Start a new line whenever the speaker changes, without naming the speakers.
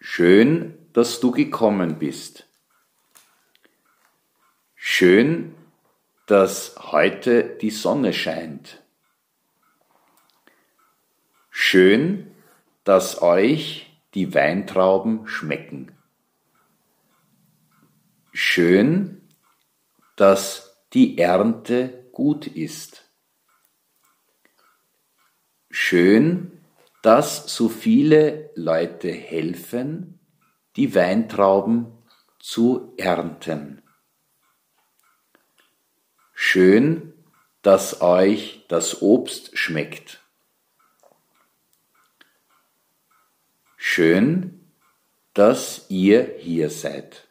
Schön, dass du gekommen bist. Schön, dass heute die Sonne scheint. Schön, dass euch die Weintrauben schmecken. Schön, dass die Ernte gut ist. Schön, dass so viele Leute helfen, die Weintrauben zu ernten. Schön, dass euch das Obst schmeckt. Schön, dass ihr hier seid.